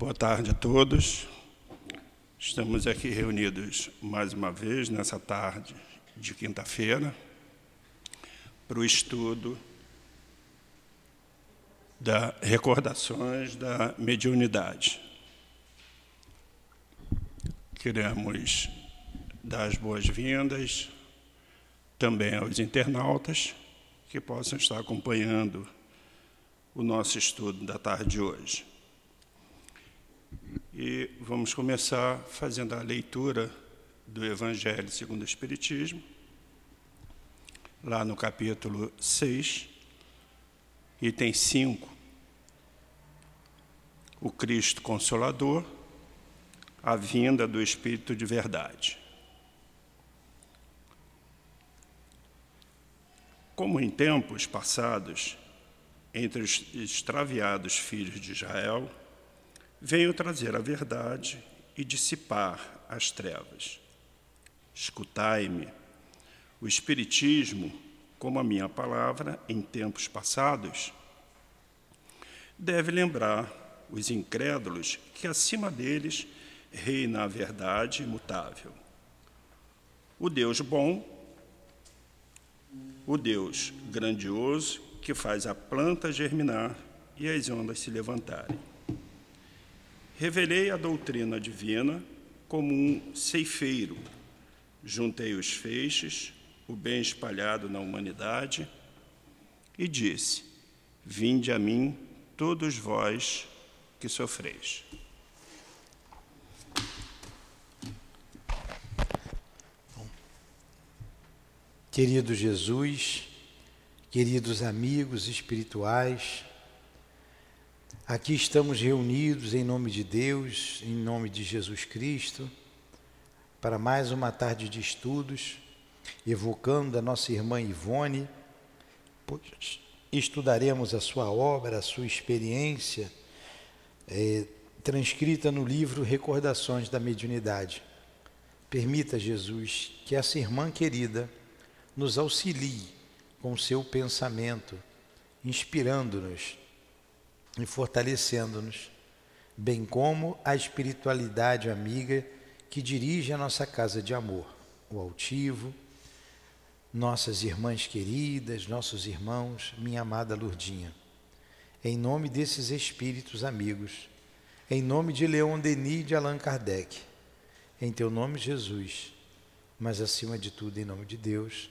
Boa tarde a todos. Estamos aqui reunidos mais uma vez nessa tarde de quinta-feira para o estudo da recordações da mediunidade. Queremos dar as boas-vindas também aos internautas que possam estar acompanhando o nosso estudo da tarde de hoje. E vamos começar fazendo a leitura do Evangelho segundo o Espiritismo, lá no capítulo 6, item 5. O Cristo Consolador, a vinda do Espírito de Verdade. Como em tempos passados, entre os extraviados filhos de Israel, Venho trazer a verdade e dissipar as trevas. Escutai-me. O Espiritismo, como a minha palavra em tempos passados, deve lembrar os incrédulos que acima deles reina a verdade imutável. O Deus bom, o Deus grandioso que faz a planta germinar e as ondas se levantarem Revelei a doutrina divina como um ceifeiro. Juntei os feixes, o bem espalhado na humanidade, e disse: Vinde a mim, todos vós que sofreis. Querido Jesus, queridos amigos espirituais, Aqui estamos reunidos em nome de Deus, em nome de Jesus Cristo, para mais uma tarde de estudos, evocando a nossa irmã Ivone, pois estudaremos a sua obra, a sua experiência, é, transcrita no livro Recordações da Mediunidade. Permita, Jesus, que essa irmã querida nos auxilie com seu pensamento, inspirando-nos e fortalecendo-nos, bem como a espiritualidade amiga que dirige a nossa casa de amor, o altivo, nossas irmãs queridas, nossos irmãos, minha amada Lurdinha. Em nome desses espíritos amigos, em nome de Leon Denis e de Allan Kardec, em teu nome, Jesus, mas acima de tudo, em nome de Deus,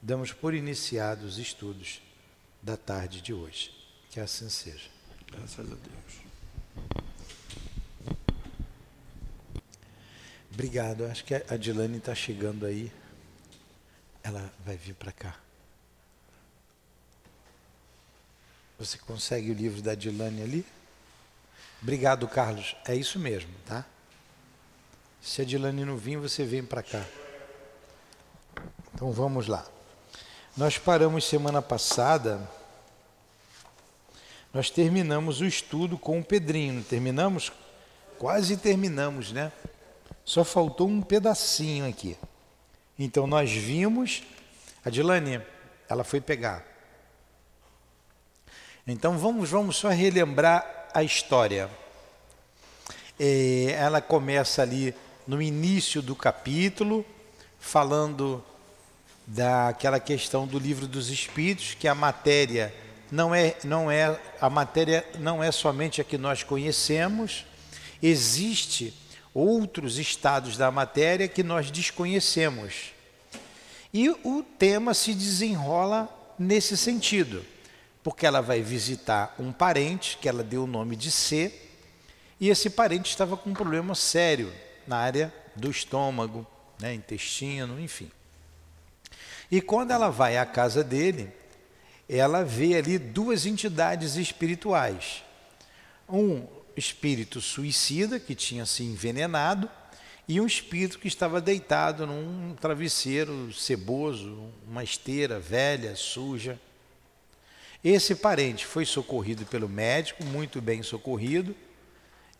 damos por iniciados os estudos da tarde de hoje. Que assim seja. Graças a Deus. Obrigado. Acho que a Dilane está chegando aí. Ela vai vir para cá. Você consegue o livro da Dilane ali? Obrigado, Carlos. É isso mesmo, tá? Se a Dilane não vir, você vem para cá. Então vamos lá. Nós paramos semana passada nós terminamos o estudo com o Pedrinho, terminamos? Quase terminamos, né? Só faltou um pedacinho aqui. Então nós vimos, a Dilane, ela foi pegar. Então vamos, vamos só relembrar a história. É, ela começa ali no início do capítulo, falando daquela questão do livro dos Espíritos, que a matéria não é, não é a matéria não é somente a que nós conhecemos, existe outros estados da matéria que nós desconhecemos. E o tema se desenrola nesse sentido, porque ela vai visitar um parente que ela deu o nome de C, e esse parente estava com um problema sério na área do estômago, né, intestino, enfim. E quando ela vai à casa dele, ela vê ali duas entidades espirituais. Um espírito suicida que tinha se envenenado e um espírito que estava deitado num travesseiro ceboso, uma esteira velha, suja. Esse parente foi socorrido pelo médico, muito bem socorrido,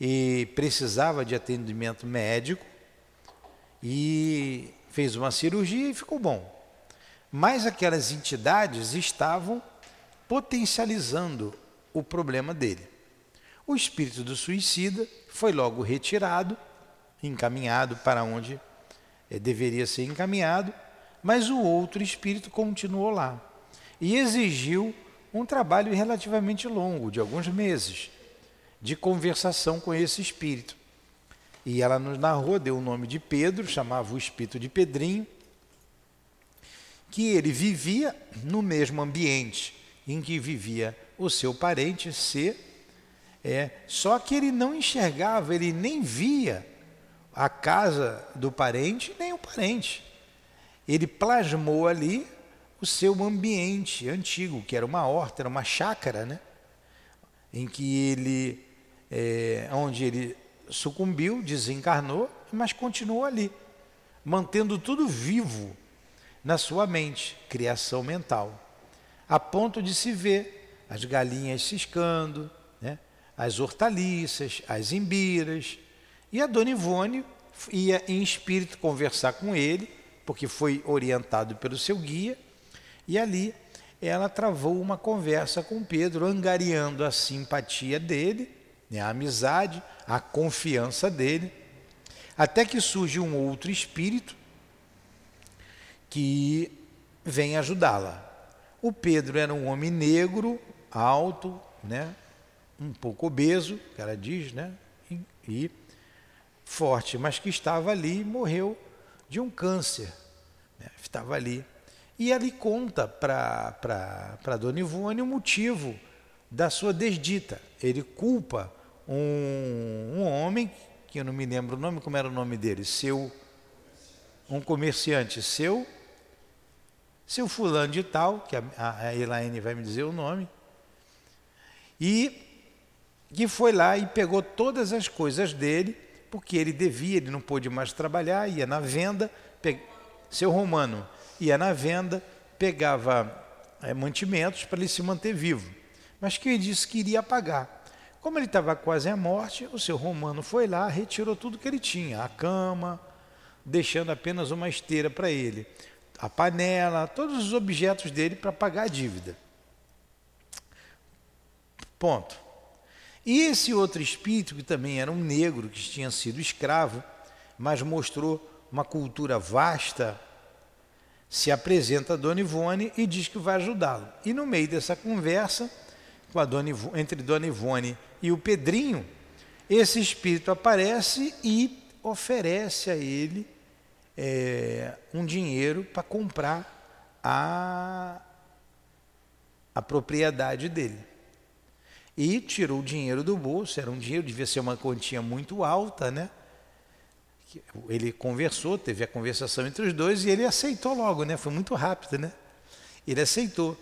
e precisava de atendimento médico e fez uma cirurgia e ficou bom mas aquelas entidades estavam potencializando o problema dele. O espírito do suicida foi logo retirado, encaminhado para onde eh, deveria ser encaminhado, mas o outro espírito continuou lá e exigiu um trabalho relativamente longo, de alguns meses, de conversação com esse espírito. E ela nos narrou, deu o nome de Pedro, chamava o espírito de Pedrinho, que ele vivia no mesmo ambiente em que vivia o seu parente C, é, só que ele não enxergava, ele nem via a casa do parente, nem o parente. Ele plasmou ali o seu ambiente antigo, que era uma horta, era uma chácara, né? em que ele, é, onde ele sucumbiu, desencarnou, mas continuou ali, mantendo tudo vivo na sua mente, criação mental, a ponto de se ver as galinhas ciscando, né? as hortaliças, as imbiras, e a dona Ivone ia em espírito conversar com ele, porque foi orientado pelo seu guia, e ali ela travou uma conversa com Pedro, angariando a simpatia dele, né, a amizade, a confiança dele, até que surge um outro espírito que vem ajudá-la. O Pedro era um homem negro, alto, né, um pouco obeso, que ela diz, né, e, e forte, mas que estava ali e morreu de um câncer. Né, estava ali e ele conta para Dona Ivone o motivo da sua desdita. Ele culpa um, um homem, que eu não me lembro o nome, como era o nome dele, seu, um comerciante seu, seu fulano de tal, que a, a Elaine vai me dizer o nome, e que foi lá e pegou todas as coisas dele, porque ele devia, ele não pôde mais trabalhar, ia na venda, pe... seu romano, ia na venda, pegava é, mantimentos para ele se manter vivo, mas que ele disse que iria pagar. Como ele estava quase à morte, o seu romano foi lá, retirou tudo que ele tinha, a cama, deixando apenas uma esteira para ele, a panela, todos os objetos dele para pagar a dívida. Ponto. E esse outro espírito, que também era um negro, que tinha sido escravo, mas mostrou uma cultura vasta se apresenta a Dona Ivone e diz que vai ajudá-lo. E no meio dessa conversa com a Dona Ivone, entre Dona Ivone e o Pedrinho, esse espírito aparece e oferece a ele é, um dinheiro para comprar a, a propriedade dele. E tirou o dinheiro do bolso, era um dinheiro, devia ser uma quantia muito alta, né? ele conversou, teve a conversação entre os dois e ele aceitou logo, né? Foi muito rápido, né? Ele aceitou,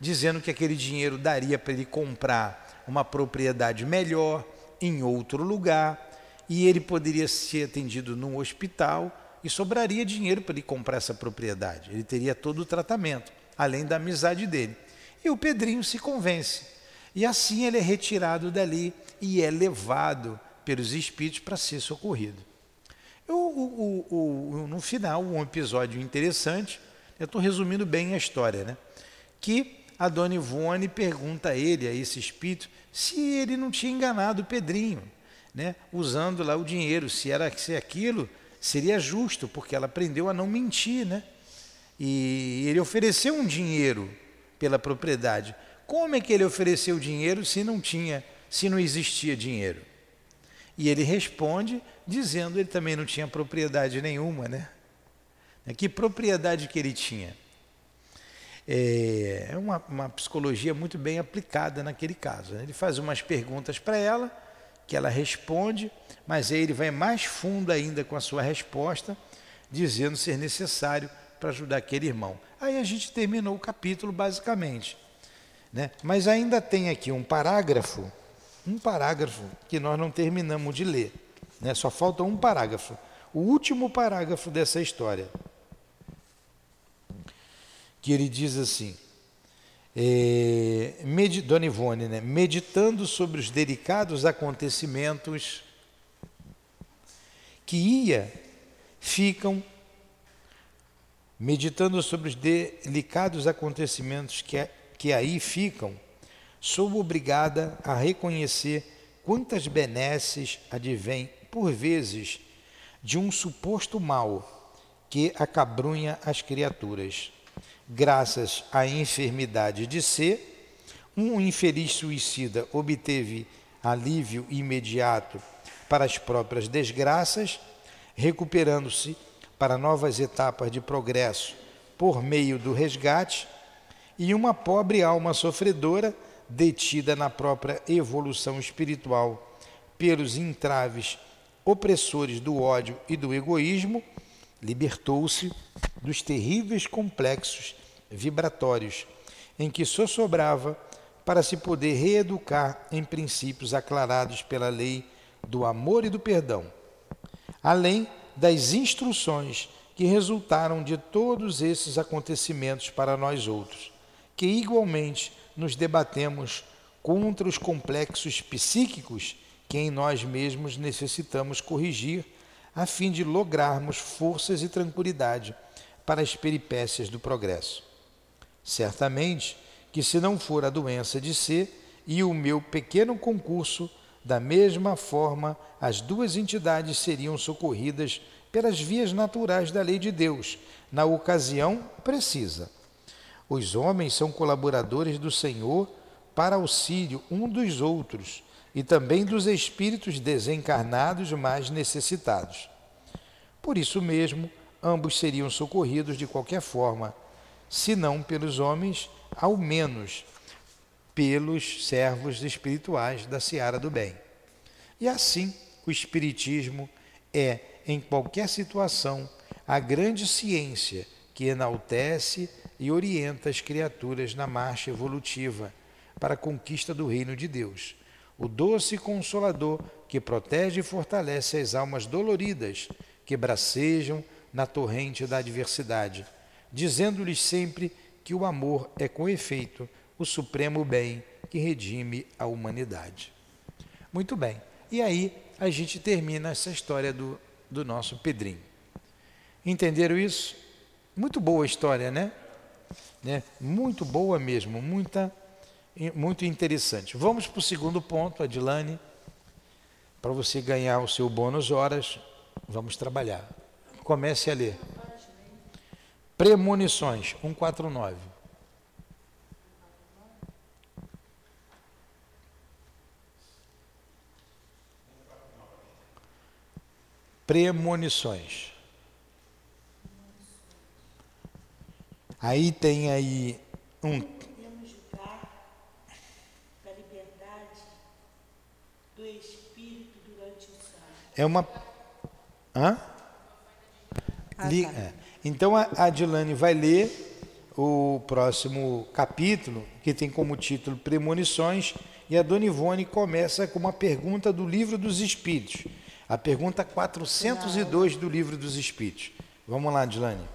dizendo que aquele dinheiro daria para ele comprar uma propriedade melhor em outro lugar e ele poderia ser atendido num hospital e sobraria dinheiro para ele comprar essa propriedade. Ele teria todo o tratamento, além da amizade dele. E o Pedrinho se convence. E assim ele é retirado dali e é levado pelos espíritos para ser socorrido. O, o, o, no final, um episódio interessante, eu estou resumindo bem a história, né? que a dona Ivone pergunta a ele, a esse espírito, se ele não tinha enganado o Pedrinho, né? usando lá o dinheiro, se era se aquilo seria justo, porque ela aprendeu a não mentir, né? E ele ofereceu um dinheiro pela propriedade. Como é que ele ofereceu dinheiro se não tinha, se não existia dinheiro? E ele responde dizendo ele também não tinha propriedade nenhuma, né? Que propriedade que ele tinha? É uma, uma psicologia muito bem aplicada naquele caso. Né? Ele faz umas perguntas para ela, que ela responde, mas aí ele vai mais fundo ainda com a sua resposta, dizendo ser necessário para ajudar aquele irmão. Aí a gente terminou o capítulo basicamente. Né? Mas ainda tem aqui um parágrafo um parágrafo que nós não terminamos de ler. Né? Só falta um parágrafo. O último parágrafo dessa história. Que ele diz assim: é, Dona Ivone, né? meditando sobre os delicados acontecimentos que ia, ficam, meditando sobre os delicados acontecimentos que, que aí ficam, sou obrigada a reconhecer quantas benesses advêm, por vezes, de um suposto mal que acabrunha as criaturas. Graças à enfermidade de ser, um infeliz suicida obteve alívio imediato para as próprias desgraças, recuperando-se para novas etapas de progresso por meio do resgate, e uma pobre alma sofredora detida na própria evolução espiritual pelos entraves opressores do ódio e do egoísmo, libertou-se dos terríveis complexos vibratórios em que só sobrava para se poder reeducar em princípios aclarados pela lei do amor e do perdão, além das instruções que resultaram de todos esses acontecimentos para nós outros, que igualmente nos debatemos contra os complexos psíquicos que em nós mesmos necessitamos corrigir, a fim de lograrmos forças e tranquilidade para as peripécias do progresso. Certamente que, se não for a doença de ser e o meu pequeno concurso, da mesma forma as duas entidades seriam socorridas pelas vias naturais da lei de Deus, na ocasião precisa. Os homens são colaboradores do Senhor para auxílio um dos outros e também dos espíritos desencarnados mais necessitados. Por isso mesmo, ambos seriam socorridos de qualquer forma, se não pelos homens, ao menos pelos servos espirituais da seara do bem. E assim, o Espiritismo é, em qualquer situação, a grande ciência que enaltece e orienta as criaturas na marcha evolutiva para a conquista do reino de Deus. O doce consolador que protege e fortalece as almas doloridas que bracejam na torrente da adversidade, dizendo-lhes sempre que o amor é com efeito o supremo bem que redime a humanidade. Muito bem, e aí a gente termina essa história do, do nosso Pedrinho. Entenderam isso? Muito boa a história, né? né? Muito boa mesmo, muita, muito interessante. Vamos para o segundo ponto, Adilane, para você ganhar o seu bônus horas, vamos trabalhar. Comece a ler. Premonições, 149. Premonições. Aí tem aí um. Podemos julgar da liberdade do espírito durante o sonho. É uma. Hã? Ah, tá. é. Então a Adilane vai ler o próximo capítulo, que tem como título Premonições, e a Dona Ivone começa com uma pergunta do Livro dos Espíritos. A pergunta 402 do Livro dos Espíritos. Vamos lá, Adilane.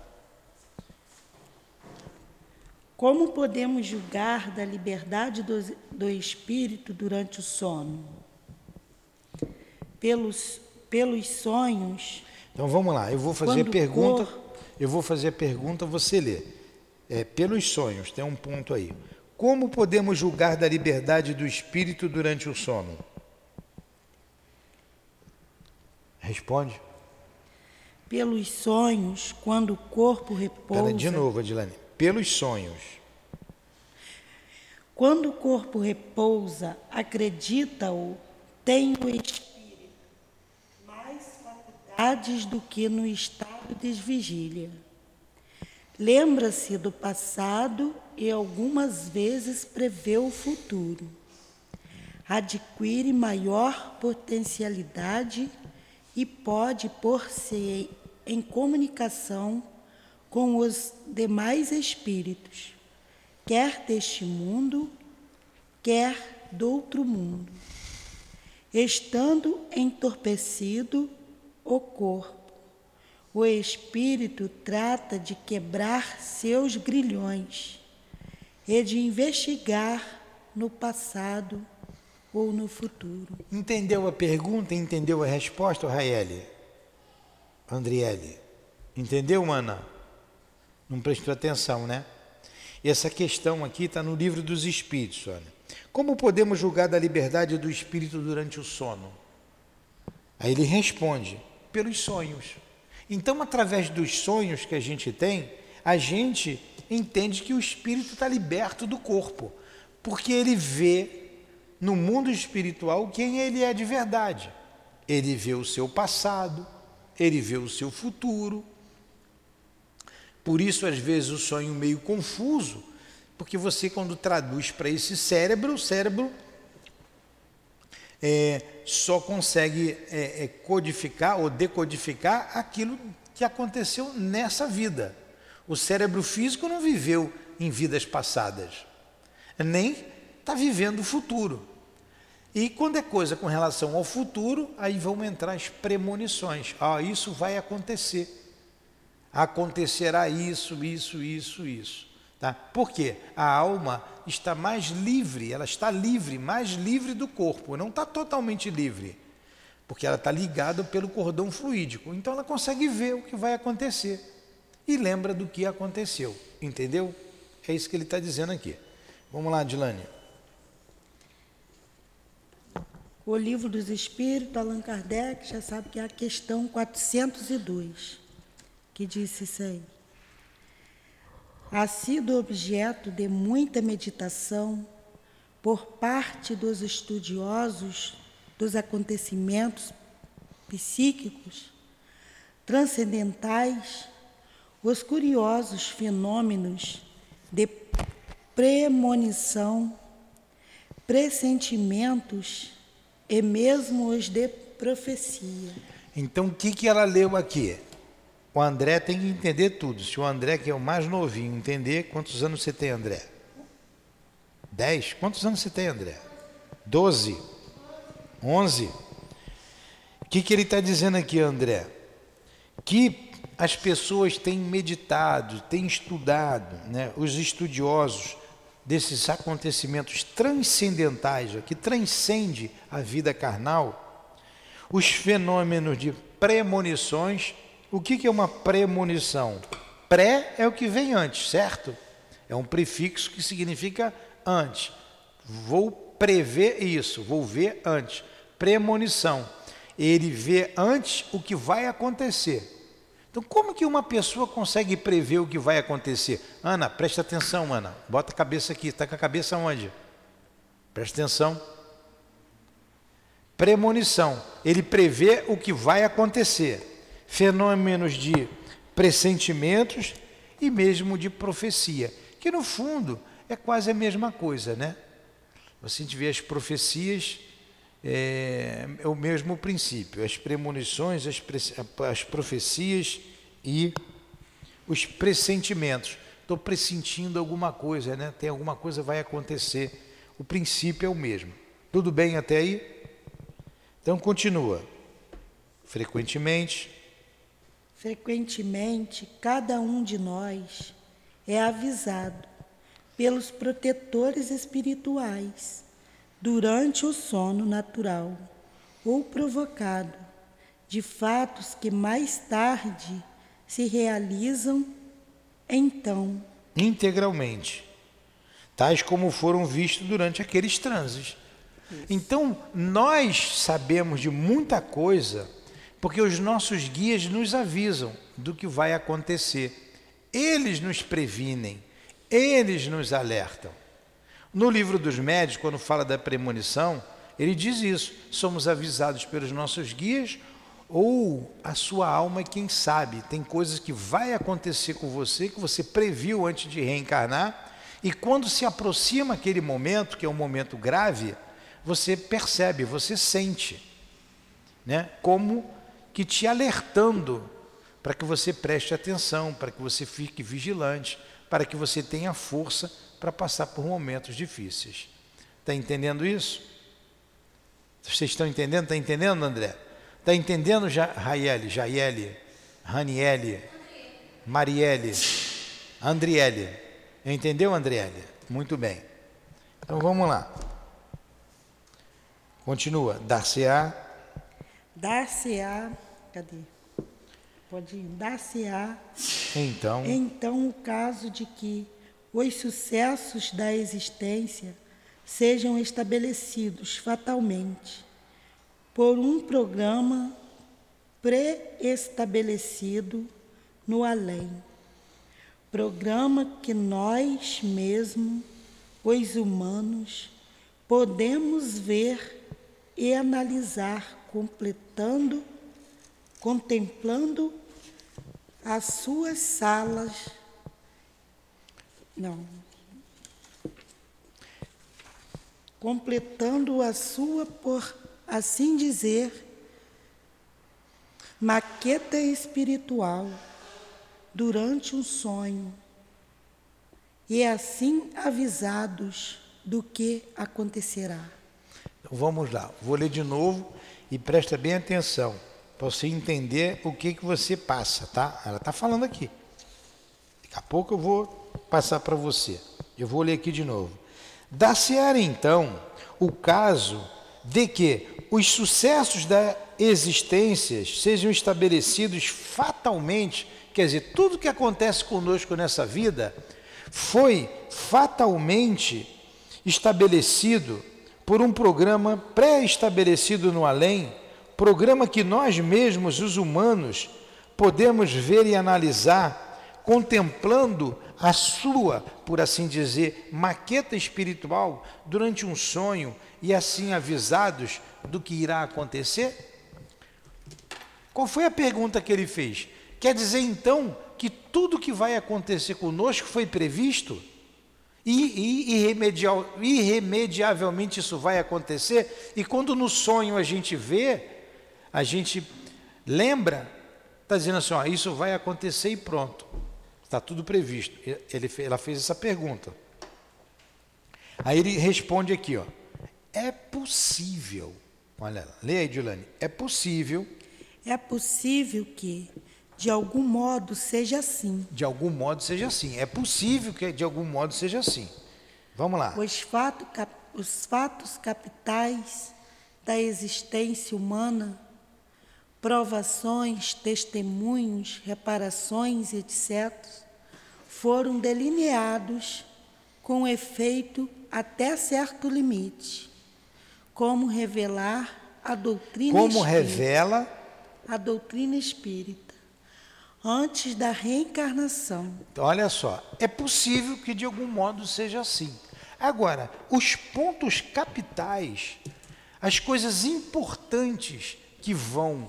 Como podemos julgar da liberdade do, do espírito durante o sono? Pelos, pelos sonhos. Então vamos lá, eu vou fazer a pergunta. Cor... Eu vou fazer a pergunta, você lê. É, pelos sonhos, tem um ponto aí. Como podemos julgar da liberdade do espírito durante o sono? Responde. Pelos sonhos, quando o corpo repousa. Pera, de novo, Adilane pelos sonhos. Quando o corpo repousa, acredita-o, tem o espírito faculdades do que no estado de vigília. Lembra-se do passado e algumas vezes prevê o futuro. Adquire maior potencialidade e pode pôr-se em comunicação com os demais espíritos, quer deste mundo, quer do outro mundo, estando entorpecido o corpo. O espírito trata de quebrar seus grilhões e de investigar no passado ou no futuro. Entendeu a pergunta? Entendeu a resposta, Raeli? Andriele? Entendeu, Ana? Não prestou atenção, né? Essa questão aqui está no livro dos Espíritos, olha. Como podemos julgar da liberdade do espírito durante o sono? Aí ele responde: pelos sonhos. Então, através dos sonhos que a gente tem, a gente entende que o espírito está liberto do corpo, porque ele vê no mundo espiritual quem ele é de verdade. Ele vê o seu passado, ele vê o seu futuro. Por isso, às vezes, o sonho meio confuso, porque você, quando traduz para esse cérebro, o cérebro é, só consegue é, é, codificar ou decodificar aquilo que aconteceu nessa vida. O cérebro físico não viveu em vidas passadas, nem está vivendo o futuro. E quando é coisa com relação ao futuro, aí vão entrar as premonições. Ah, isso vai acontecer. Acontecerá isso, isso, isso, isso. Tá? Por quê? A alma está mais livre, ela está livre, mais livre do corpo, não está totalmente livre, porque ela está ligada pelo cordão fluídico. Então ela consegue ver o que vai acontecer e lembra do que aconteceu. Entendeu? É isso que ele está dizendo aqui. Vamos lá, Dilane. O Livro dos Espíritos, Allan Kardec, já sabe que é a questão 402, que disse isso aí. Ha sido objeto de muita meditação por parte dos estudiosos dos acontecimentos psíquicos transcendentais, os curiosos fenômenos de premonição, pressentimentos e mesmo os de profecia. Então, o que, que ela leu aqui? O André tem que entender tudo. Se o André, que é o mais novinho, entender, quantos anos você tem, André? Dez? Quantos anos você tem, André? Doze? Onze? O que, que ele está dizendo aqui, André? Que as pessoas têm meditado, têm estudado, né? os estudiosos desses acontecimentos transcendentais, que transcende a vida carnal, os fenômenos de premonições. O que é uma premonição? Pré é o que vem antes, certo? É um prefixo que significa antes. Vou prever isso, vou ver antes. Premonição. Ele vê antes o que vai acontecer. Então, como que uma pessoa consegue prever o que vai acontecer? Ana, presta atenção, Ana. Bota a cabeça aqui. Está com a cabeça onde? Presta atenção. Premonição. Ele prevê o que vai acontecer. Fenômenos de pressentimentos e mesmo de profecia. Que no fundo é quase a mesma coisa, né? Você vê as profecias, é, é, o mesmo princípio, as premonições, as, as profecias e os pressentimentos. Estou pressentindo alguma coisa, né? Tem alguma coisa vai acontecer. O princípio é o mesmo. Tudo bem até aí? Então continua. Frequentemente. Frequentemente, cada um de nós é avisado pelos protetores espirituais durante o sono natural ou provocado de fatos que mais tarde se realizam então integralmente, tais como foram vistos durante aqueles transes. Então, nós sabemos de muita coisa porque os nossos guias nos avisam do que vai acontecer. Eles nos previnem, eles nos alertam. No livro dos médios, quando fala da premonição, ele diz isso: somos avisados pelos nossos guias ou a sua alma, quem sabe, tem coisas que vai acontecer com você que você previu antes de reencarnar, e quando se aproxima aquele momento, que é um momento grave, você percebe, você sente, né? Como que te alertando para que você preste atenção, para que você fique vigilante, para que você tenha força para passar por momentos difíceis. Está entendendo isso? Vocês estão entendendo? Está entendendo, André? Está entendendo, ja Raiele, Jaiele, Raniele, Marielle, Andriele? Entendeu, Andriele? Muito bem. Então vamos lá. Continua. Dar-se-á. Dar-se-á. Cadê? Pode ir. Dar-se-á. Então. Então, o caso de que os sucessos da existência sejam estabelecidos fatalmente por um programa pré-estabelecido no além. Programa que nós mesmos, os humanos, podemos ver e analisar, completando, contemplando as suas salas. Não. Completando a sua, por assim dizer, maqueta espiritual durante um sonho e assim avisados do que acontecerá. Então vamos lá, vou ler de novo e presta bem atenção para você entender o que, que você passa, tá? Ela está falando aqui. Daqui a pouco eu vou passar para você. Eu vou ler aqui de novo. Dar-se-á então o caso de que os sucessos da existência sejam estabelecidos fatalmente, quer dizer, tudo que acontece conosco nessa vida foi fatalmente estabelecido por um programa pré-estabelecido no além, programa que nós mesmos, os humanos, podemos ver e analisar, contemplando a sua, por assim dizer, maqueta espiritual durante um sonho e assim avisados do que irá acontecer? Qual foi a pergunta que ele fez? Quer dizer então que tudo que vai acontecer conosco foi previsto? E, e irremediavelmente isso vai acontecer? E quando no sonho a gente vê, a gente lembra, está dizendo assim: ó, isso vai acontecer e pronto. Está tudo previsto. Ele, ela fez essa pergunta. Aí ele responde aqui: ó, é possível Olha, lê aí, Dilane. É possível. É possível que, de algum modo, seja assim. De algum modo seja assim. É possível que, de algum modo, seja assim. Vamos lá. Os, fato, os fatos capitais da existência humana, provações, testemunhos, reparações, etc., foram delineados com efeito até certo limite como revelar a doutrina Como espírita, revela a doutrina espírita antes da reencarnação. Olha só, é possível que de algum modo seja assim. Agora, os pontos capitais, as coisas importantes que vão,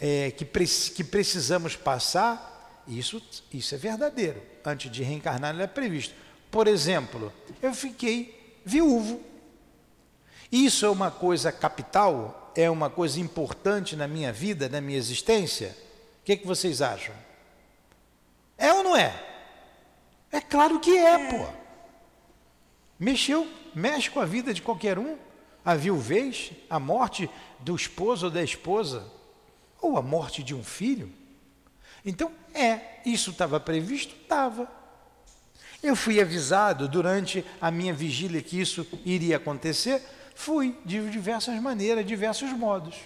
é, que, pre que precisamos passar, isso, isso é verdadeiro. Antes de reencarnar, ele é previsto. Por exemplo, eu fiquei viúvo. Isso é uma coisa capital? É uma coisa importante na minha vida, na minha existência? O que, que vocês acham? É ou não é? É claro que é, pô. Mexeu, mexe com a vida de qualquer um. A viuvez, a morte do esposo ou da esposa, ou a morte de um filho. Então, é, isso estava previsto? Estava. Eu fui avisado durante a minha vigília que isso iria acontecer, Fui, de diversas maneiras, diversos modos.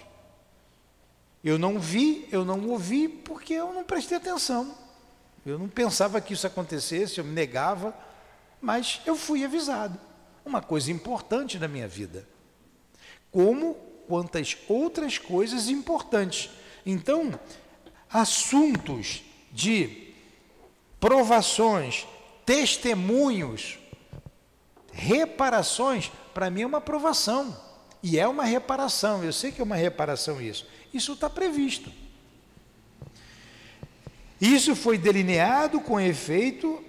Eu não vi, eu não ouvi, porque eu não prestei atenção. Eu não pensava que isso acontecesse, eu me negava, mas eu fui avisado. Uma coisa importante na minha vida. Como quantas outras coisas importantes. Então, assuntos de provações, testemunhos, reparações para mim é uma aprovação. E é uma reparação. Eu sei que é uma reparação isso. Isso está previsto. Isso foi delineado com efeito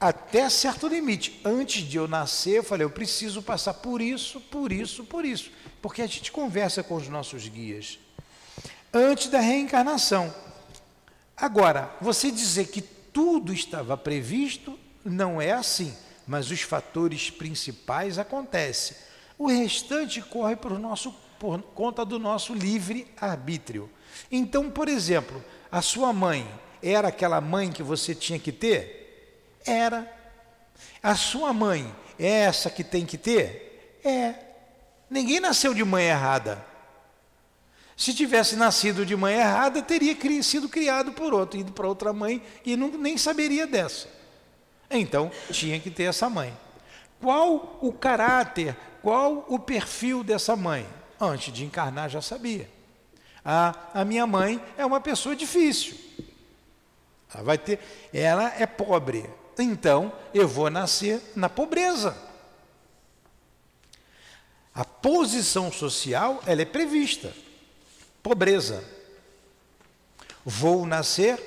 até certo limite. Antes de eu nascer, eu falei, eu preciso passar por isso, por isso, por isso. Porque a gente conversa com os nossos guias. Antes da reencarnação. Agora, você dizer que tudo estava previsto, não é assim mas os fatores principais acontecem. O restante corre por, nosso, por conta do nosso livre arbítrio. Então, por exemplo, a sua mãe era aquela mãe que você tinha que ter? Era. A sua mãe é essa que tem que ter? É. Ninguém nasceu de mãe errada. Se tivesse nascido de mãe errada, teria sido criado por outro, ido para outra mãe e não, nem saberia dessa. Então, tinha que ter essa mãe. Qual o caráter, qual o perfil dessa mãe? Antes de encarnar já sabia. A, a minha mãe é uma pessoa difícil. Ela vai ter, ela é pobre. Então eu vou nascer na pobreza. A posição social ela é prevista. Pobreza. Vou nascer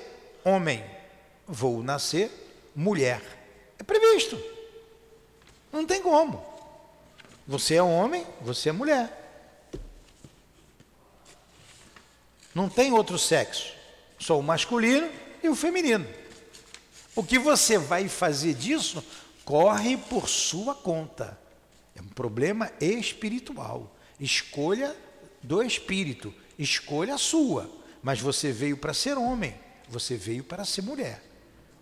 homem. Vou nascer mulher. É previsto. Não tem como. Você é homem, você é mulher. Não tem outro sexo. Só o masculino e o feminino. O que você vai fazer disso corre por sua conta. É um problema espiritual. Escolha do espírito, escolha sua. Mas você veio para ser homem, você veio para ser mulher.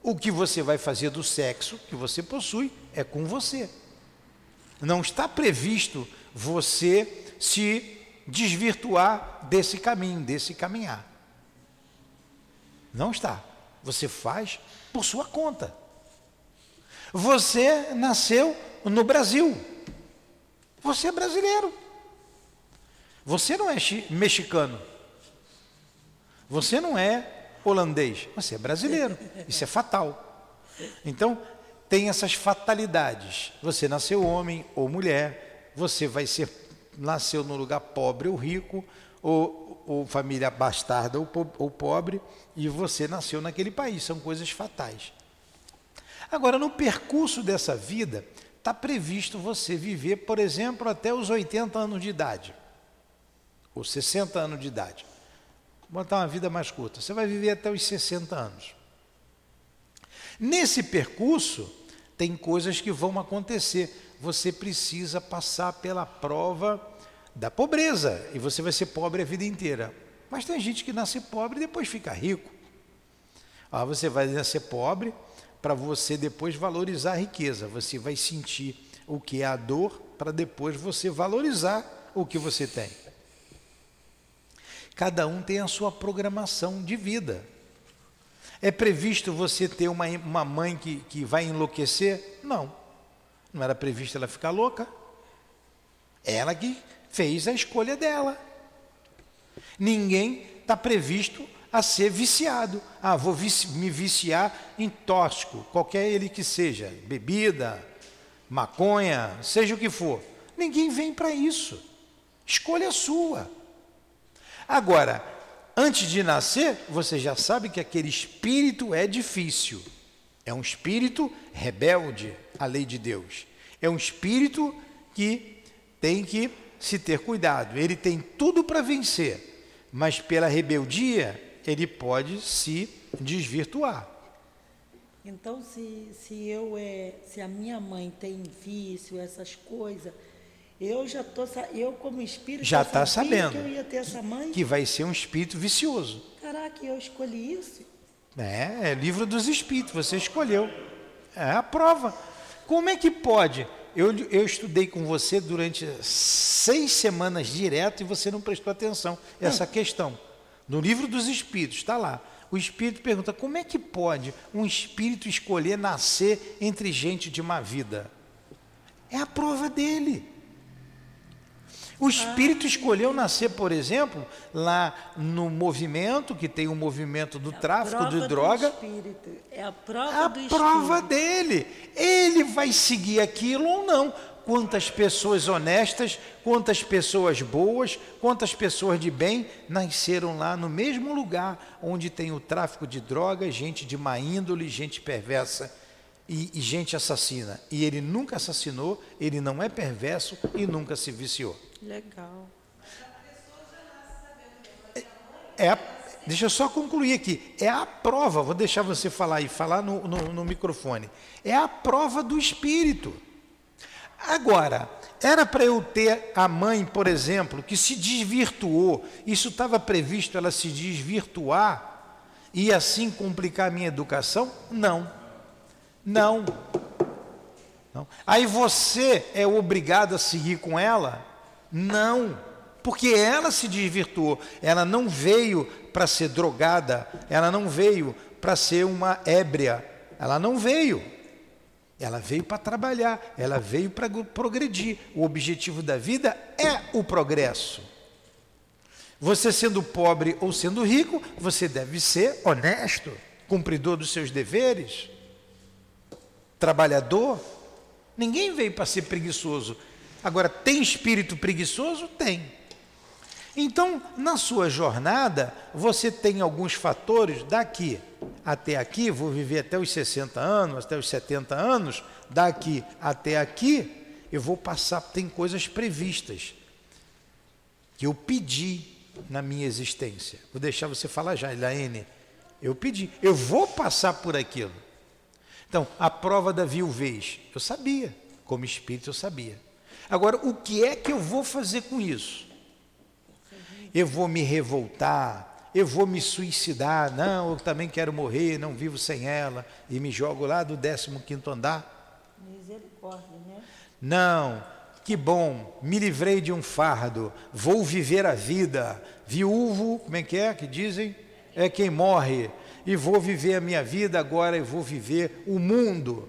O que você vai fazer do sexo que você possui é com você. Não está previsto você se desvirtuar desse caminho, desse caminhar. Não está. Você faz por sua conta. Você nasceu no Brasil. Você é brasileiro. Você não é mexicano. Você não é holandês. Você é brasileiro. Isso é fatal. Então, tem essas fatalidades. Você nasceu homem ou mulher. Você vai ser nasceu num lugar pobre ou rico, ou, ou família bastarda ou, ou pobre, e você nasceu naquele país. São coisas fatais. Agora, no percurso dessa vida, está previsto você viver, por exemplo, até os 80 anos de idade, ou 60 anos de idade. Botar uma vida mais curta. Você vai viver até os 60 anos. Nesse percurso, tem coisas que vão acontecer você precisa passar pela prova da pobreza e você vai ser pobre a vida inteira. Mas tem gente que nasce pobre e depois fica rico. Ah, você vai nascer pobre para você depois valorizar a riqueza. Você vai sentir o que é a dor para depois você valorizar o que você tem. Cada um tem a sua programação de vida. É previsto você ter uma, uma mãe que, que vai enlouquecer? Não. Não era previsto ela ficar louca. Ela que fez a escolha dela. Ninguém está previsto a ser viciado. Ah, vou vici me viciar em tóxico, qualquer ele que seja, bebida, maconha, seja o que for. Ninguém vem para isso. Escolha sua. Agora, antes de nascer, você já sabe que aquele espírito é difícil. É um espírito rebelde à lei de Deus. É um espírito que tem que se ter cuidado. Ele tem tudo para vencer, mas pela rebeldia ele pode se desvirtuar. Então, se, se eu é, se a minha mãe tem vício, essas coisas, eu já tô, eu como espírito já está sabendo que eu ia ter essa mãe, que vai ser um espírito vicioso. Caraca, eu escolhi isso. É, é livro dos espíritos, você escolheu. É a prova. Como é que pode? Eu, eu estudei com você durante seis semanas direto e você não prestou atenção essa questão. No livro dos espíritos, está lá. O espírito pergunta: como é que pode um espírito escolher nascer entre gente de má vida? É a prova dele. O espírito escolheu nascer, por exemplo, lá no movimento, que tem o movimento do é tráfico de droga. espírito. É a prova é a do prova espírito. dele. Ele vai seguir aquilo ou não. Quantas pessoas honestas, quantas pessoas boas, quantas pessoas de bem nasceram lá no mesmo lugar onde tem o tráfico de drogas, gente de má índole, gente perversa e, e gente assassina. E ele nunca assassinou, ele não é perverso e nunca se viciou. Legal. É, a, deixa eu só concluir aqui. É a prova, vou deixar você falar aí, falar no, no, no microfone. É a prova do espírito. Agora, era para eu ter a mãe, por exemplo, que se desvirtuou, isso estava previsto ela se desvirtuar e assim complicar a minha educação? Não. Não. Não. Aí você é obrigado a seguir com ela? Não, porque ela se desvirtuou. Ela não veio para ser drogada, ela não veio para ser uma ébria. Ela não veio. Ela veio para trabalhar, ela veio para progredir. O objetivo da vida é o progresso. Você sendo pobre ou sendo rico, você deve ser honesto, cumpridor dos seus deveres, trabalhador. Ninguém veio para ser preguiçoso. Agora, tem espírito preguiçoso? Tem. Então, na sua jornada, você tem alguns fatores daqui até aqui, vou viver até os 60 anos, até os 70 anos, daqui até aqui, eu vou passar, tem coisas previstas que eu pedi na minha existência. Vou deixar você falar já, Elaine. Eu pedi, eu vou passar por aquilo. Então, a prova da viuvez, eu sabia, como espírito eu sabia. Agora, o que é que eu vou fazer com isso? Eu vou me revoltar, eu vou me suicidar, não, eu também quero morrer, não vivo sem ela, e me jogo lá do 15 andar. Misericórdia, né? Não, que bom, me livrei de um fardo, vou viver a vida. Viúvo, como é que é que dizem? É quem morre. E vou viver a minha vida agora, eu vou viver o mundo.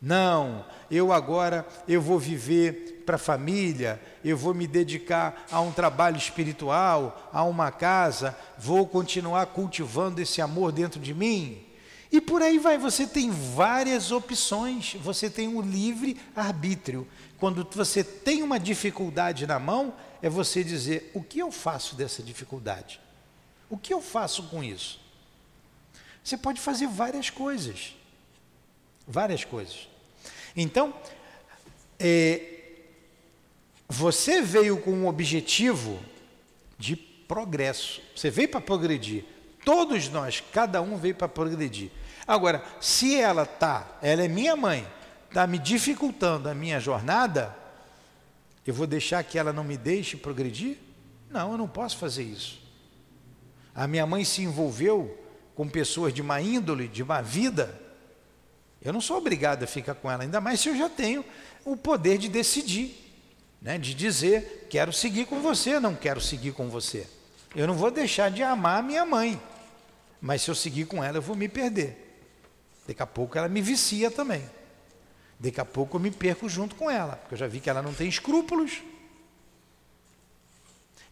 Não, eu agora eu vou viver para a família, eu vou me dedicar a um trabalho espiritual, a uma casa, vou continuar cultivando esse amor dentro de mim. E por aí vai, você tem várias opções, você tem um livre arbítrio. Quando você tem uma dificuldade na mão, é você dizer: o que eu faço dessa dificuldade? O que eu faço com isso? Você pode fazer várias coisas. Várias coisas. Então, é, você veio com um objetivo de progresso. Você veio para progredir. Todos nós, cada um veio para progredir. Agora, se ela está, ela é minha mãe, está me dificultando a minha jornada, eu vou deixar que ela não me deixe progredir? Não, eu não posso fazer isso. A minha mãe se envolveu com pessoas de má índole, de má vida. Eu não sou obrigado a ficar com ela, ainda mais se eu já tenho o poder de decidir, né? de dizer, quero seguir com você, não quero seguir com você. Eu não vou deixar de amar minha mãe, mas se eu seguir com ela, eu vou me perder. Daqui a pouco ela me vicia também. Daqui a pouco eu me perco junto com ela, porque eu já vi que ela não tem escrúpulos.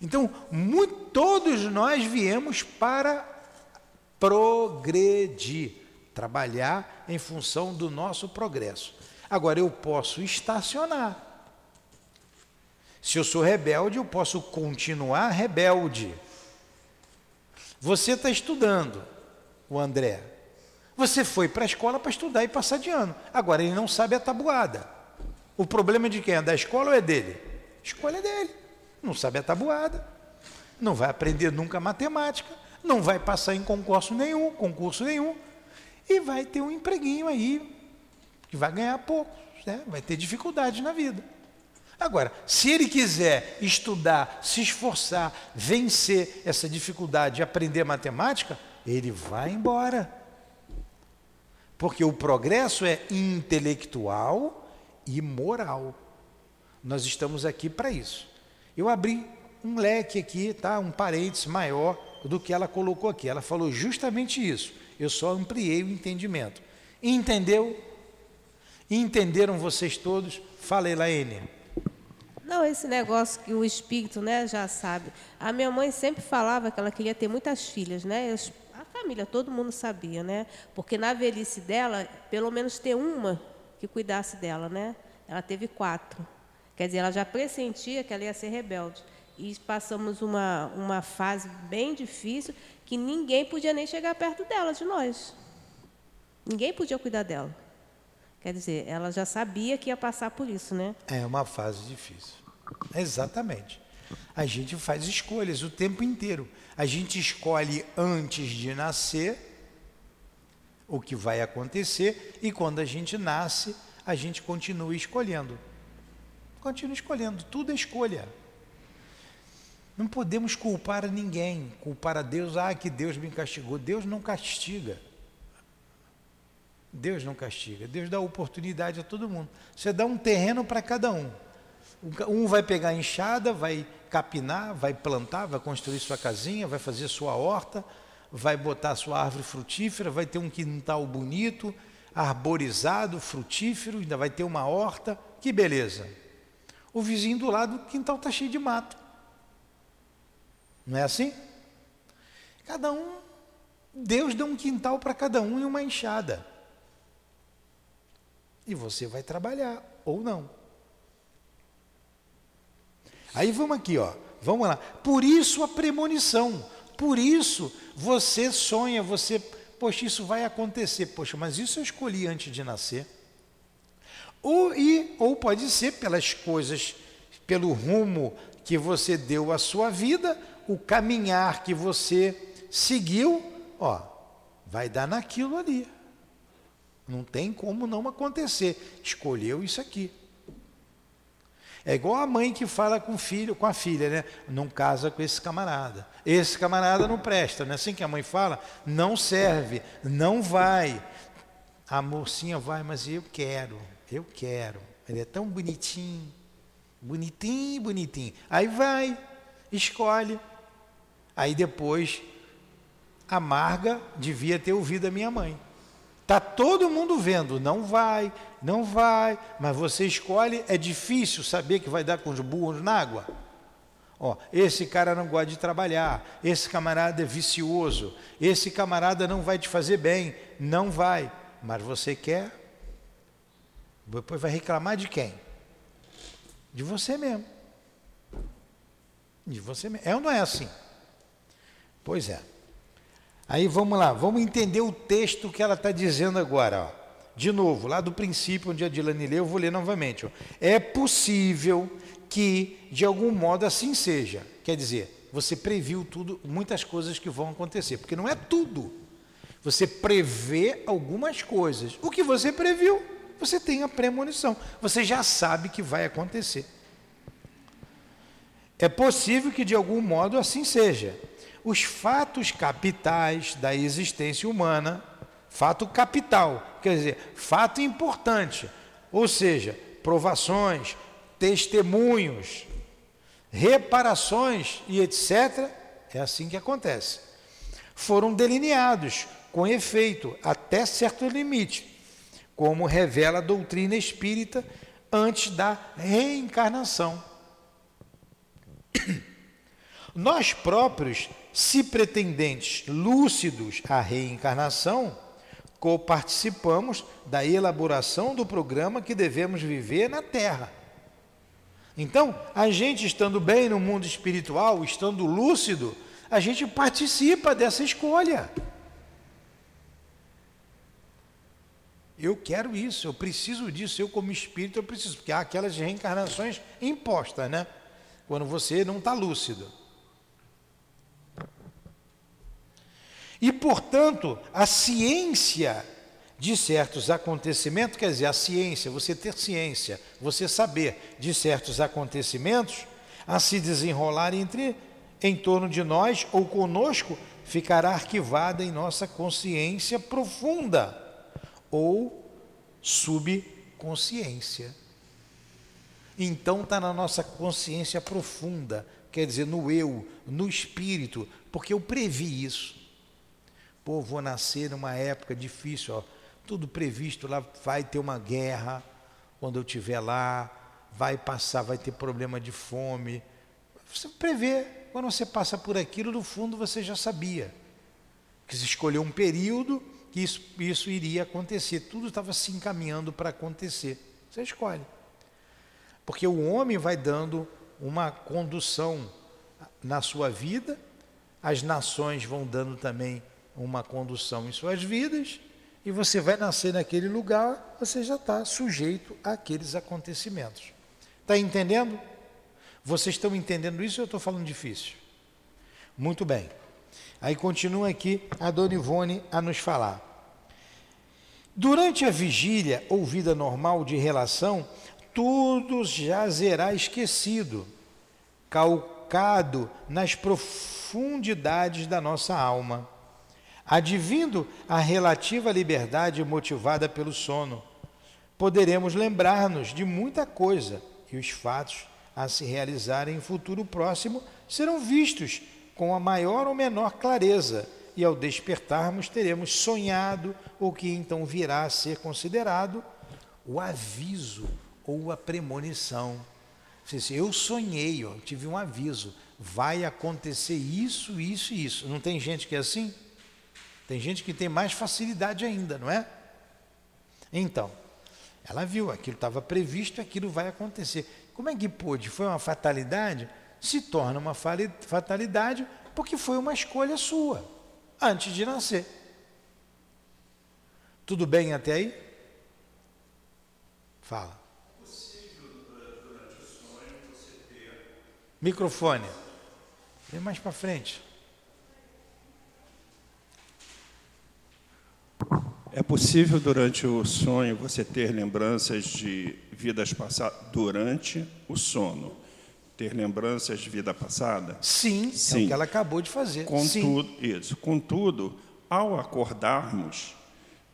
Então, muito, todos nós viemos para progredir, trabalhar em função do nosso progresso. Agora, eu posso estacionar. Se eu sou rebelde, eu posso continuar rebelde. Você está estudando, o André. Você foi para a escola para estudar e passar de ano. Agora ele não sabe a tabuada. O problema é de quem? É da escola ou é dele? A escola é dele. Não sabe a tabuada. Não vai aprender nunca matemática. Não vai passar em concurso nenhum, concurso nenhum. E vai ter um empreguinho aí, que vai ganhar pouco, né? vai ter dificuldade na vida. Agora, se ele quiser estudar, se esforçar, vencer essa dificuldade de aprender matemática, ele vai embora. Porque o progresso é intelectual e moral. Nós estamos aqui para isso. Eu abri um leque aqui, tá? um parênteses maior do que ela colocou aqui. Ela falou justamente isso. Eu só ampliei o entendimento. Entendeu? Entenderam vocês todos? Fala, Elaine. Não, esse negócio que o espírito né, já sabe. A minha mãe sempre falava que ela queria ter muitas filhas, né? família, todo mundo sabia, né? Porque na velhice dela, pelo menos ter uma que cuidasse dela, né? Ela teve quatro. Quer dizer, ela já pressentia que ela ia ser rebelde. E passamos uma, uma fase bem difícil que ninguém podia nem chegar perto dela, de nós. Ninguém podia cuidar dela. Quer dizer, ela já sabia que ia passar por isso, né? É uma fase difícil. Exatamente. A gente faz escolhas o tempo inteiro. A gente escolhe antes de nascer o que vai acontecer e quando a gente nasce, a gente continua escolhendo. Continua escolhendo, tudo é escolha. Não podemos culpar ninguém, culpar a Deus, ah, que Deus me castigou. Deus não castiga. Deus não castiga. Deus dá oportunidade a todo mundo. Você dá um terreno para cada um. Um vai pegar a enxada, vai capinar, vai plantar, vai construir sua casinha, vai fazer sua horta, vai botar sua árvore frutífera, vai ter um quintal bonito, arborizado, frutífero, ainda vai ter uma horta, que beleza. O vizinho do lado, o quintal está cheio de mato. Não é assim? Cada um, Deus deu um quintal para cada um e uma enxada. E você vai trabalhar, ou não. Aí vamos aqui, ó. Vamos lá. Por isso a premonição. Por isso você sonha, você, poxa, isso vai acontecer. Poxa, mas isso eu escolhi antes de nascer. Ou, e, ou pode ser pelas coisas, pelo rumo que você deu à sua vida, o caminhar que você seguiu, ó, vai dar naquilo ali. Não tem como não acontecer. Escolheu isso aqui. É igual a mãe que fala com o filho, com a filha, né? Não casa com esse camarada. Esse camarada não presta, não é assim que a mãe fala? Não serve, não vai. A mocinha vai, mas eu quero, eu quero. Ele é tão bonitinho, bonitinho, bonitinho. Aí vai, escolhe. Aí depois amarga, devia ter ouvido a minha mãe. Tá todo mundo vendo, não vai, não vai, mas você escolhe, é difícil saber que vai dar com os burros na água. Ó, esse cara não gosta de trabalhar, esse camarada é vicioso, esse camarada não vai te fazer bem, não vai, mas você quer, depois vai reclamar de quem? De você mesmo. De você mesmo. É ou não é assim? Pois é. Aí vamos lá, vamos entender o texto que ela está dizendo agora. Ó. De novo, lá do princípio, onde a Dilane leu, eu vou ler novamente. Ó. É possível que, de algum modo, assim seja. Quer dizer, você previu tudo, muitas coisas que vão acontecer, porque não é tudo. Você prevê algumas coisas. O que você previu, você tem a premonição. Você já sabe que vai acontecer. É possível que, de algum modo, assim seja os fatos capitais da existência humana, fato capital, quer dizer, fato importante, ou seja, provações, testemunhos, reparações e etc. É assim que acontece. Foram delineados com efeito até certo limite, como revela a doutrina espírita antes da reencarnação. Nós próprios se pretendentes lúcidos à reencarnação, co-participamos da elaboração do programa que devemos viver na Terra. Então, a gente estando bem no mundo espiritual, estando lúcido, a gente participa dessa escolha. Eu quero isso, eu preciso disso, eu como espírito eu preciso, porque há aquelas reencarnações impostas, né? Quando você não está lúcido. E, portanto, a ciência de certos acontecimentos, quer dizer, a ciência, você ter ciência, você saber de certos acontecimentos a se desenrolar entre em torno de nós ou conosco, ficará arquivada em nossa consciência profunda ou subconsciência. Então está na nossa consciência profunda, quer dizer, no eu, no espírito, porque eu previ isso. Pô, vou nascer numa época difícil, ó, tudo previsto lá, vai ter uma guerra quando eu estiver lá, vai passar, vai ter problema de fome. Você prevê, quando você passa por aquilo, no fundo você já sabia. Que se escolheu um período que isso, isso iria acontecer, tudo estava se encaminhando para acontecer. Você escolhe. Porque o homem vai dando uma condução na sua vida, as nações vão dando também uma condução em suas vidas e você vai nascer naquele lugar, você já está sujeito àqueles acontecimentos. Está entendendo? Vocês estão entendendo isso ou eu estou falando difícil? Muito bem. Aí continua aqui a Dona Ivone a nos falar. Durante a vigília ou vida normal de relação, tudo já será esquecido, calcado nas profundidades da nossa alma advindo a relativa liberdade motivada pelo sono, poderemos lembrar-nos de muita coisa e os fatos a se realizarem em futuro próximo serão vistos com a maior ou menor clareza e ao despertarmos teremos sonhado o que então virá a ser considerado o aviso ou a premonição. Eu sonhei, eu tive um aviso, vai acontecer isso, isso e isso. Não tem gente que é assim? Tem gente que tem mais facilidade ainda, não é? Então, ela viu, aquilo estava previsto, aquilo vai acontecer. Como é que pôde? Foi uma fatalidade? Se torna uma fatalidade porque foi uma escolha sua, antes de nascer. Tudo bem até aí? Fala. Microfone. Vem mais para frente. É possível durante o sonho você ter lembranças de vidas passadas durante o sono? Ter lembranças de vida passada? Sim, Sim. é o que ela acabou de fazer. Contudo, Sim. isso. Contudo, ao acordarmos,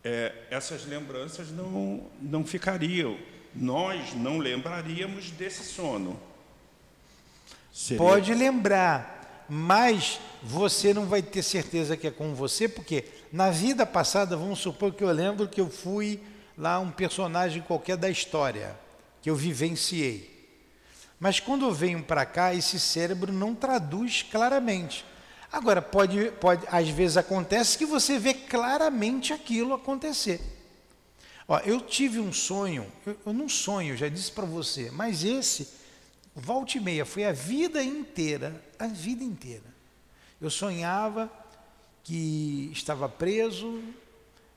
é, essas lembranças não, não ficariam. Nós não lembraríamos desse sono. Seria... Pode lembrar, mas você não vai ter certeza que é com você, porque na vida passada, vamos supor que eu lembro que eu fui lá um personagem qualquer da história, que eu vivenciei. Mas quando eu venho para cá, esse cérebro não traduz claramente. Agora, pode, pode, às vezes acontece que você vê claramente aquilo acontecer. Ó, eu tive um sonho, eu, eu não sonho, já disse para você, mas esse, volta e meia, foi a vida inteira, a vida inteira. Eu sonhava que estava preso,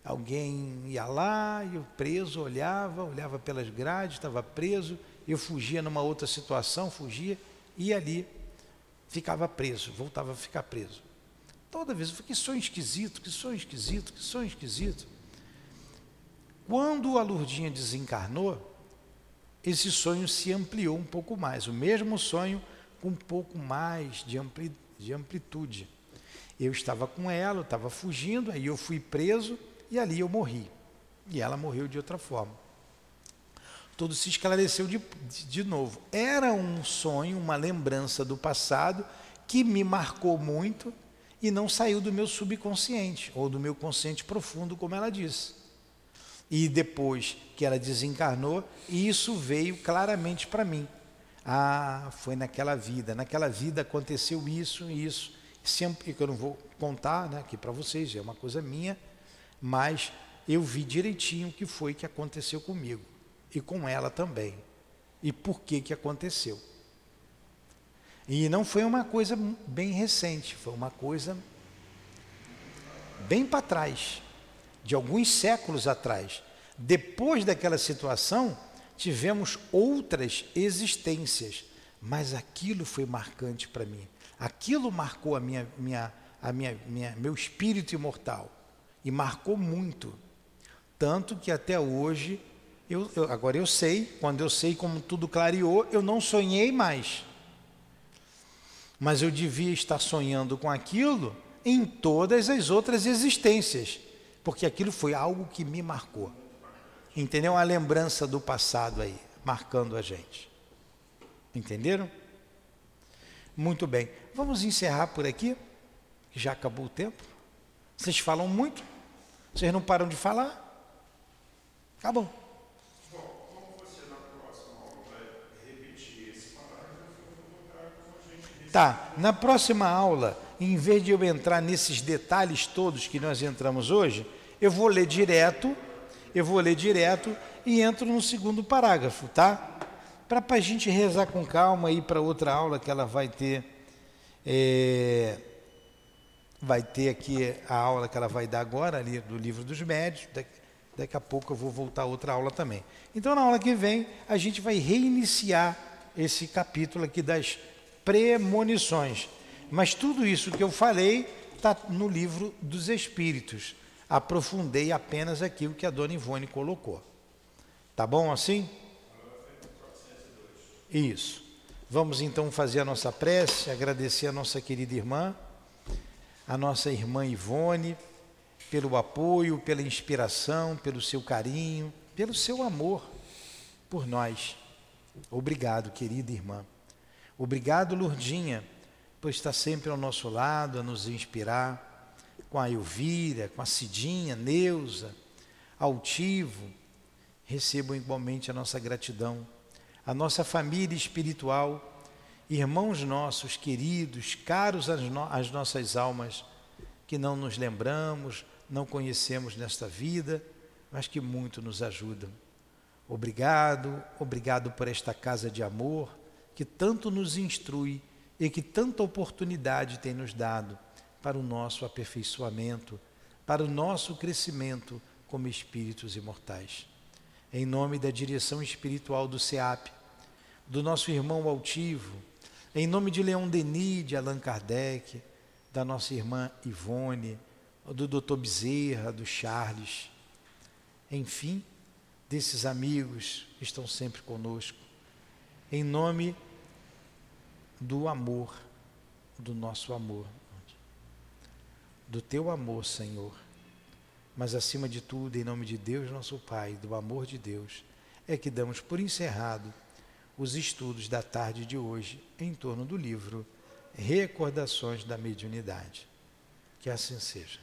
alguém ia lá e o preso olhava, olhava pelas grades, estava preso, eu fugia numa outra situação, fugia, e ali ficava preso, voltava a ficar preso. Toda vez que sonho esquisito, que sonho esquisito, que sonho esquisito. Quando a Lurdinha desencarnou, esse sonho se ampliou um pouco mais, o mesmo sonho com um pouco mais de, de amplitude. Eu estava com ela, eu estava fugindo, aí eu fui preso e ali eu morri. E ela morreu de outra forma. Tudo se esclareceu de, de, novo. Era um sonho, uma lembrança do passado que me marcou muito e não saiu do meu subconsciente, ou do meu consciente profundo, como ela disse. E depois que ela desencarnou, isso veio claramente para mim. Ah, foi naquela vida, naquela vida aconteceu isso e isso sempre que eu não vou contar né, aqui para vocês, é uma coisa minha, mas eu vi direitinho o que foi que aconteceu comigo e com ela também. E por que que aconteceu. E não foi uma coisa bem recente, foi uma coisa bem para trás, de alguns séculos atrás. Depois daquela situação, tivemos outras existências, mas aquilo foi marcante para mim. Aquilo marcou a minha, minha, a minha, minha, meu espírito imortal e marcou muito, tanto que até hoje eu, eu, agora eu sei, quando eu sei como tudo clareou, eu não sonhei mais. Mas eu devia estar sonhando com aquilo em todas as outras existências, porque aquilo foi algo que me marcou. Entendeu? A lembrança do passado aí, marcando a gente. Entenderam? Muito bem. Vamos encerrar por aqui. Já acabou o tempo. Vocês falam muito. Vocês não param de falar. Acabou. Tá, na próxima aula, em vez de eu entrar nesses detalhes todos que nós entramos hoje, eu vou ler direto, eu vou ler direto e entro no segundo parágrafo, tá? Para a gente rezar com calma e para outra aula que ela vai ter é, vai ter aqui a aula que ela vai dar agora, ali do livro dos médios. Daqui, daqui a pouco eu vou voltar a outra aula também. Então, na aula que vem, a gente vai reiniciar esse capítulo aqui das premonições. Mas tudo isso que eu falei está no livro dos Espíritos. Aprofundei apenas aquilo que a dona Ivone colocou. Tá bom assim? Isso. Vamos então fazer a nossa prece, agradecer a nossa querida irmã, a nossa irmã Ivone, pelo apoio, pela inspiração, pelo seu carinho, pelo seu amor por nós. Obrigado, querida irmã. Obrigado, Lurdinha, por estar sempre ao nosso lado, a nos inspirar, com a Elvira, com a Cidinha, Neuza, Altivo, recebam igualmente a nossa gratidão, a nossa família espiritual, irmãos nossos queridos, caros às, no às nossas almas, que não nos lembramos, não conhecemos nesta vida, mas que muito nos ajudam. Obrigado, obrigado por esta casa de amor que tanto nos instrui e que tanta oportunidade tem nos dado para o nosso aperfeiçoamento, para o nosso crescimento como espíritos imortais. Em nome da direção espiritual do SEAP, do nosso irmão altivo, em nome de Leon Denis, de Allan Kardec, da nossa irmã Ivone, do Dr. Bezerra, do Charles, enfim, desses amigos que estão sempre conosco, em nome do amor, do nosso amor, do teu amor, Senhor, mas acima de tudo, em nome de Deus, nosso Pai, do amor de Deus, é que damos por encerrado os estudos da tarde de hoje em torno do livro Recordações da Mediunidade. Que assim seja.